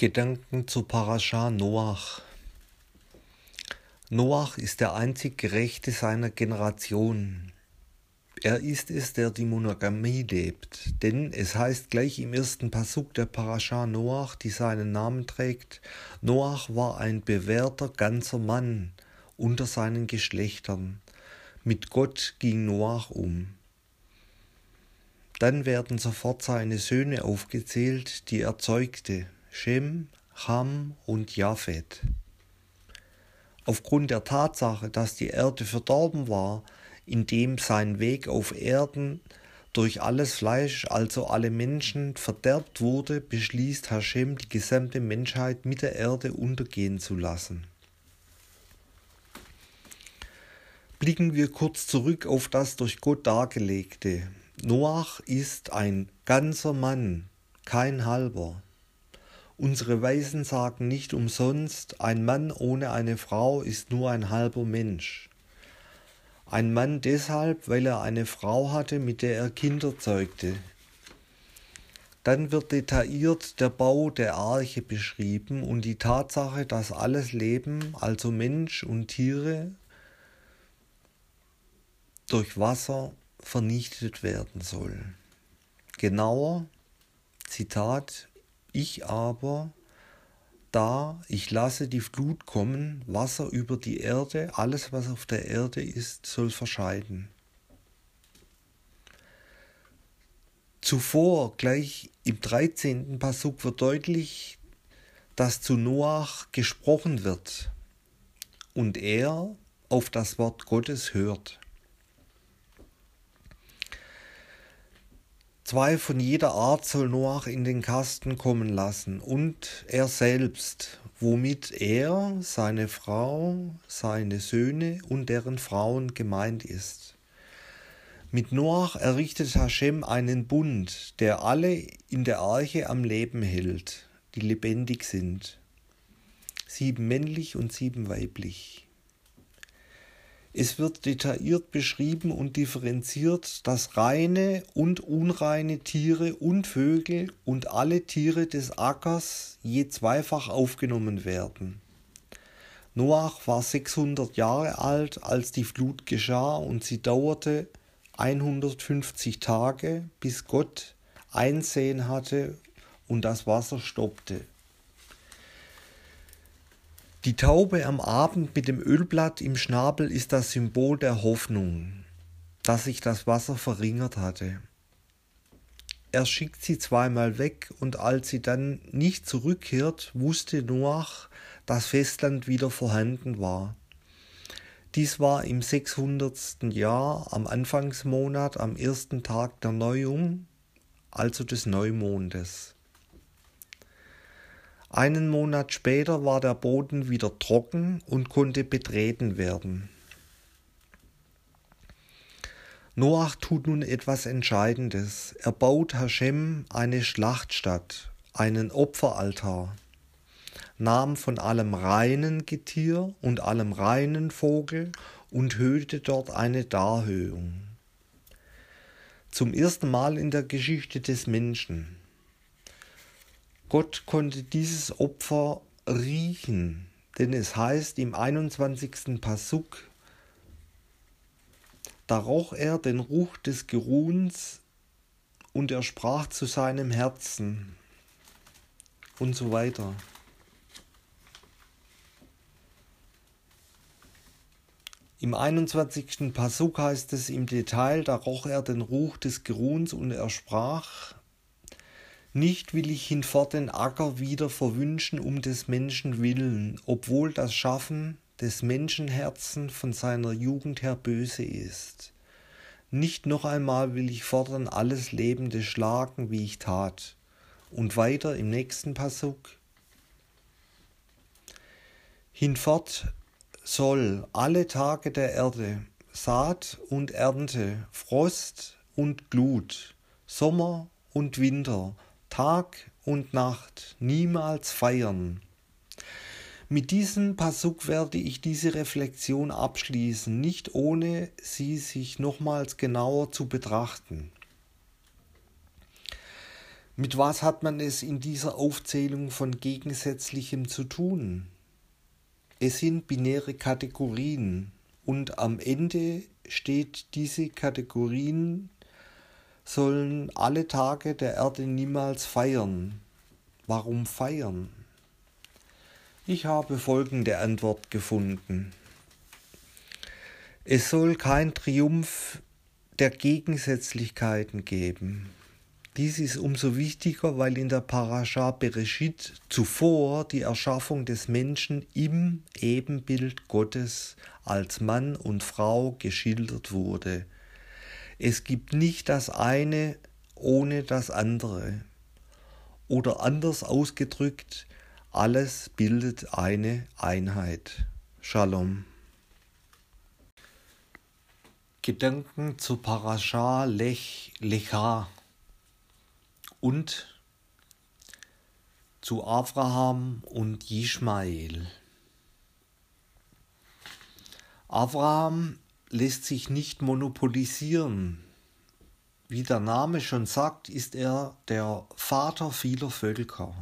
Gedanken zu Parascha Noach. Noach ist der einzig Gerechte seiner Generation. Er ist es, der die Monogamie lebt, denn es heißt gleich im ersten Pasuk der Parascha Noach, die seinen Namen trägt, Noach war ein bewährter ganzer Mann unter seinen Geschlechtern. Mit Gott ging Noach um. Dann werden sofort seine Söhne aufgezählt, die er zeugte, Shem, Ham und Japhet. Aufgrund der Tatsache, dass die Erde verdorben war, indem sein Weg auf Erden durch alles Fleisch, also alle Menschen, verderbt wurde, beschließt Hashem, die gesamte Menschheit mit der Erde untergehen zu lassen. Blicken wir kurz zurück auf das durch Gott dargelegte. Noach ist ein ganzer Mann, kein halber. Unsere Weisen sagen nicht umsonst, ein Mann ohne eine Frau ist nur ein halber Mensch. Ein Mann deshalb, weil er eine Frau hatte, mit der er Kinder zeugte. Dann wird detailliert der Bau der Arche beschrieben und die Tatsache, dass alles Leben, also Mensch und Tiere, durch Wasser vernichtet werden soll. Genauer, Zitat, ich aber, da ich lasse die Flut kommen, Wasser über die Erde, alles was auf der Erde ist, soll verscheiden. Zuvor, gleich im 13. Pasuk, wird deutlich, dass zu Noach gesprochen wird und er auf das Wort Gottes hört. Zwei von jeder Art soll Noach in den Kasten kommen lassen und er selbst, womit er, seine Frau, seine Söhne und deren Frauen gemeint ist. Mit Noach errichtet Hashem einen Bund, der alle in der Arche am Leben hält, die lebendig sind. Sieben männlich und sieben weiblich. Es wird detailliert beschrieben und differenziert, dass reine und unreine Tiere und Vögel und alle Tiere des Ackers je zweifach aufgenommen werden. Noach war 600 Jahre alt, als die Flut geschah und sie dauerte 150 Tage, bis Gott Einsehen hatte und das Wasser stoppte. Die Taube am Abend mit dem Ölblatt im Schnabel ist das Symbol der Hoffnung, dass sich das Wasser verringert hatte. Er schickt sie zweimal weg, und als sie dann nicht zurückkehrt, wusste Noach, dass Festland wieder vorhanden war. Dies war im 600. Jahr am Anfangsmonat am ersten Tag der Neuung, also des Neumondes. Einen Monat später war der Boden wieder trocken und konnte betreten werden. Noach tut nun etwas Entscheidendes. Er baut Hashem eine Schlachtstatt, einen Opferaltar, nahm von allem reinen Getier und allem reinen Vogel und hörte dort eine Darhöhung. Zum ersten Mal in der Geschichte des Menschen. Gott konnte dieses Opfer riechen, denn es heißt im 21. Pasuk, da roch er den Ruch des Geruhns und er sprach zu seinem Herzen und so weiter. Im 21. Pasuk heißt es im Detail, da roch er den Ruch des Geruhns und er sprach, nicht will ich hinfort den Acker wieder verwünschen um des Menschen willen, obwohl das Schaffen des Menschenherzen von seiner Jugend her böse ist. Nicht noch einmal will ich fordern alles Lebende schlagen, wie ich tat. Und weiter im nächsten Passuk. Hinfort soll alle Tage der Erde Saat und Ernte, Frost und Glut, Sommer und Winter, Tag und Nacht niemals feiern. Mit diesem Pasuk werde ich diese Reflexion abschließen, nicht ohne sie sich nochmals genauer zu betrachten. Mit was hat man es in dieser Aufzählung von Gegensätzlichem zu tun? Es sind binäre Kategorien und am Ende steht, diese Kategorien sollen alle Tage der Erde niemals feiern. Warum feiern? Ich habe folgende Antwort gefunden. Es soll kein Triumph der Gegensätzlichkeiten geben. Dies ist umso wichtiger, weil in der Parascha Bereshit zuvor die Erschaffung des Menschen im Ebenbild Gottes als Mann und Frau geschildert wurde. Es gibt nicht das eine ohne das andere. Oder anders ausgedrückt, alles bildet eine Einheit. Shalom. Gedanken zur Parascha Lech Lecha und zu Abraham und Ismael. Abraham lässt sich nicht monopolisieren. Wie der Name schon sagt, ist er der Vater vieler Völker.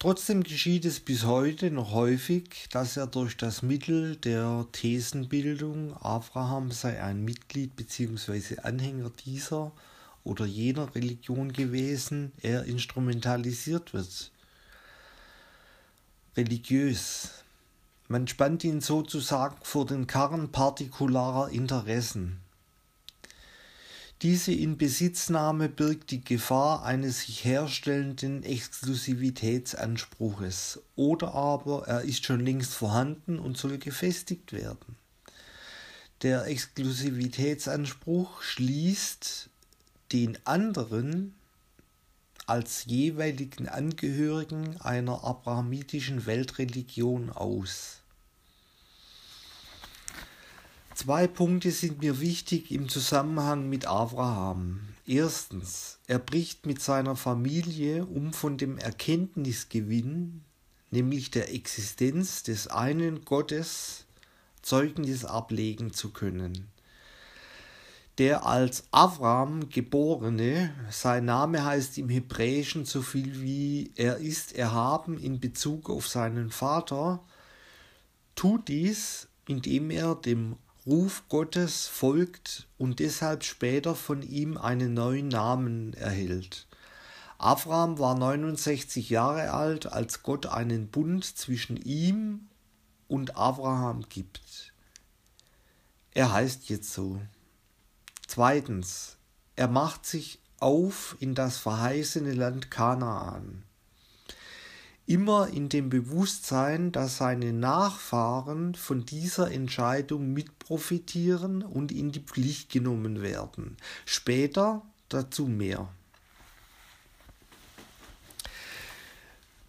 Trotzdem geschieht es bis heute noch häufig, dass er durch das Mittel der Thesenbildung, Abraham sei ein Mitglied bzw. Anhänger dieser oder jener Religion gewesen, er instrumentalisiert wird. Religiös. Man spannt ihn sozusagen vor den Karren partikularer Interessen. Diese Inbesitznahme birgt die Gefahr eines sich herstellenden Exklusivitätsanspruches, oder aber er ist schon längst vorhanden und soll gefestigt werden. Der Exklusivitätsanspruch schließt den anderen als jeweiligen Angehörigen einer abrahamitischen Weltreligion aus. Zwei Punkte sind mir wichtig im Zusammenhang mit Abraham. Erstens, er bricht mit seiner Familie, um von dem Erkenntnisgewinn, nämlich der Existenz des einen Gottes, Zeugnis ablegen zu können der als Avram geborene, sein Name heißt im Hebräischen so viel wie er ist erhaben in Bezug auf seinen Vater, tut dies, indem er dem Ruf Gottes folgt und deshalb später von ihm einen neuen Namen erhält. Avram war 69 Jahre alt, als Gott einen Bund zwischen ihm und Abraham gibt. Er heißt jetzt so. Zweitens, er macht sich auf in das verheißene Land Kanaan. Immer in dem Bewusstsein, dass seine Nachfahren von dieser Entscheidung mitprofitieren und in die Pflicht genommen werden. Später dazu mehr.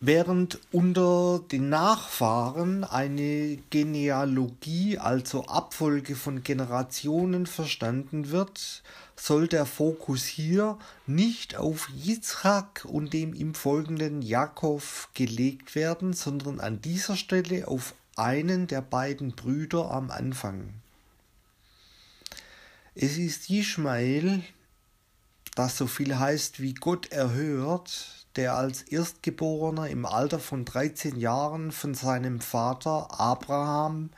Während unter den Nachfahren eine Genealogie, also Abfolge von Generationen verstanden wird, soll der Fokus hier nicht auf Yitzchak und dem ihm folgenden Jakob gelegt werden, sondern an dieser Stelle auf einen der beiden Brüder am Anfang. Es ist Ishmael, das so viel heißt wie Gott erhört, der als Erstgeborener im Alter von 13 Jahren von seinem Vater Abraham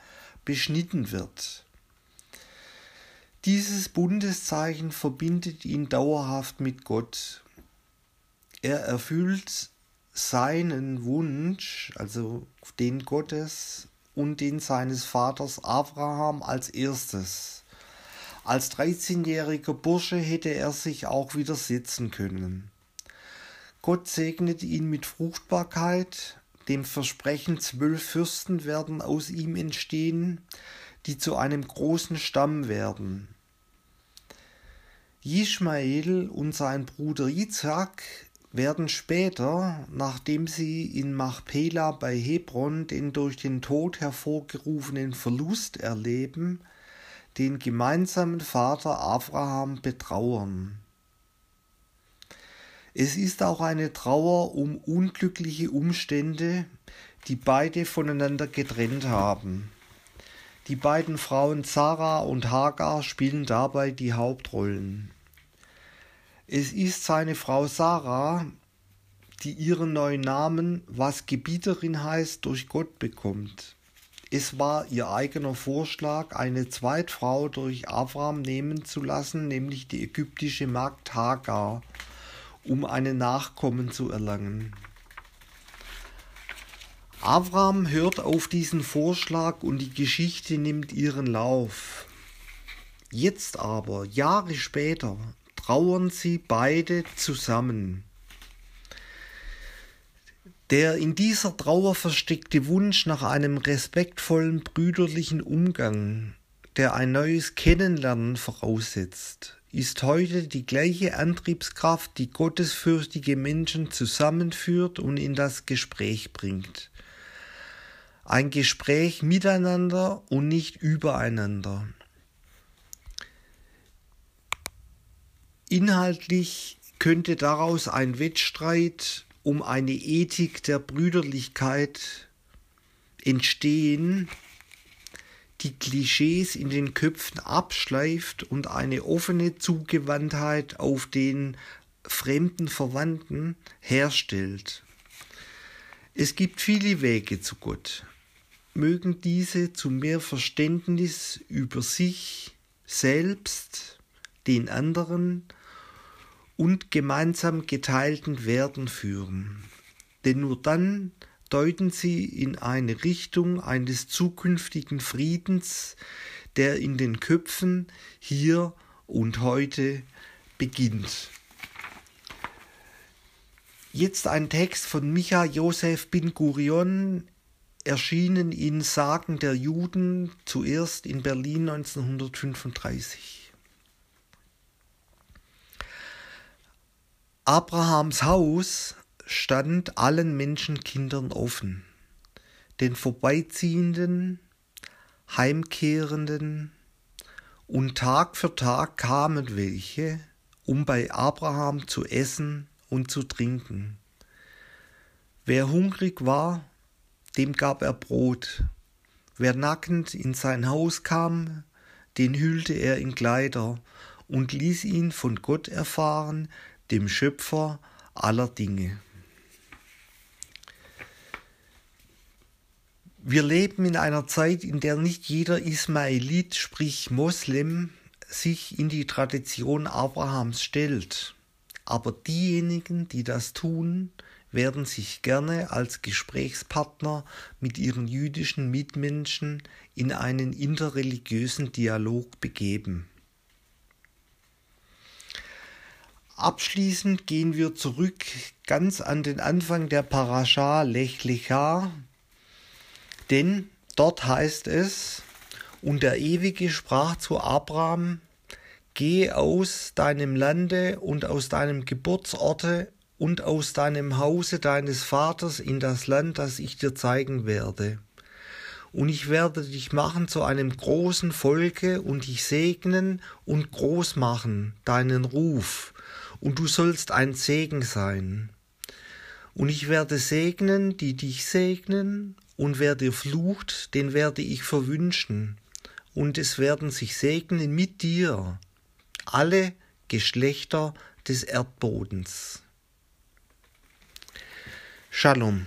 beschnitten wird. Dieses Bundeszeichen verbindet ihn dauerhaft mit Gott. Er erfüllt seinen Wunsch, also den Gottes und den seines Vaters Abraham als erstes. Als 13-jähriger Bursche hätte er sich auch widersetzen können. Gott segnet ihn mit Fruchtbarkeit, dem Versprechen, zwölf Fürsten werden aus ihm entstehen, die zu einem großen Stamm werden. Ishmael und sein Bruder Isaac werden später, nachdem sie in Machpela bei Hebron den durch den Tod hervorgerufenen Verlust erleben, den gemeinsamen Vater Abraham betrauern. Es ist auch eine Trauer um unglückliche Umstände, die beide voneinander getrennt haben. Die beiden Frauen Sarah und Hagar spielen dabei die Hauptrollen. Es ist seine Frau Sarah, die ihren neuen Namen, was Gebieterin heißt, durch Gott bekommt. Es war ihr eigener Vorschlag, eine Zweitfrau durch Abraham nehmen zu lassen, nämlich die ägyptische Magd Hagar, um einen Nachkommen zu erlangen. Abraham hört auf diesen Vorschlag und die Geschichte nimmt ihren Lauf. Jetzt aber, Jahre später, trauern sie beide zusammen. Der in dieser Trauer versteckte Wunsch nach einem respektvollen brüderlichen Umgang, der ein neues Kennenlernen voraussetzt, ist heute die gleiche Antriebskraft, die gottesfürchtige Menschen zusammenführt und in das Gespräch bringt. Ein Gespräch miteinander und nicht übereinander. Inhaltlich könnte daraus ein Wettstreit um eine Ethik der Brüderlichkeit entstehen, die Klischees in den Köpfen abschleift und eine offene Zugewandtheit auf den fremden Verwandten herstellt. Es gibt viele Wege zu Gott. Mögen diese zu mehr Verständnis über sich selbst, den anderen und gemeinsam geteilten Werten führen. Denn nur dann deuten sie in eine Richtung eines zukünftigen Friedens, der in den Köpfen hier und heute beginnt. Jetzt ein Text von Micha Josef bin Gurion, erschienen in Sagen der Juden, zuerst in Berlin 1935. Abrahams Haus stand allen Menschenkindern offen, den Vorbeiziehenden, Heimkehrenden, und Tag für Tag kamen welche, um bei Abraham zu essen und zu trinken. Wer hungrig war, dem gab er Brot. Wer nackend in sein Haus kam, den hüllte er in Kleider und ließ ihn von Gott erfahren, dem Schöpfer aller Dinge. Wir leben in einer Zeit, in der nicht jeder Ismailit, sprich Moslem, sich in die Tradition Abrahams stellt. Aber diejenigen, die das tun, werden sich gerne als Gesprächspartner mit ihren jüdischen Mitmenschen in einen interreligiösen Dialog begeben. Abschließend gehen wir zurück ganz an den Anfang der Parascha Lech Lecha, denn dort heißt es, und der Ewige sprach zu Abraham, Geh aus deinem Lande und aus deinem Geburtsorte und aus deinem Hause deines Vaters in das Land, das ich dir zeigen werde. Und ich werde dich machen zu einem großen Volke und dich segnen und groß machen, deinen Ruf, und du sollst ein Segen sein. Und ich werde segnen, die dich segnen, und wer dir flucht, den werde ich verwünschen, und es werden sich segnen mit dir alle Geschlechter des Erdbodens. Shalom.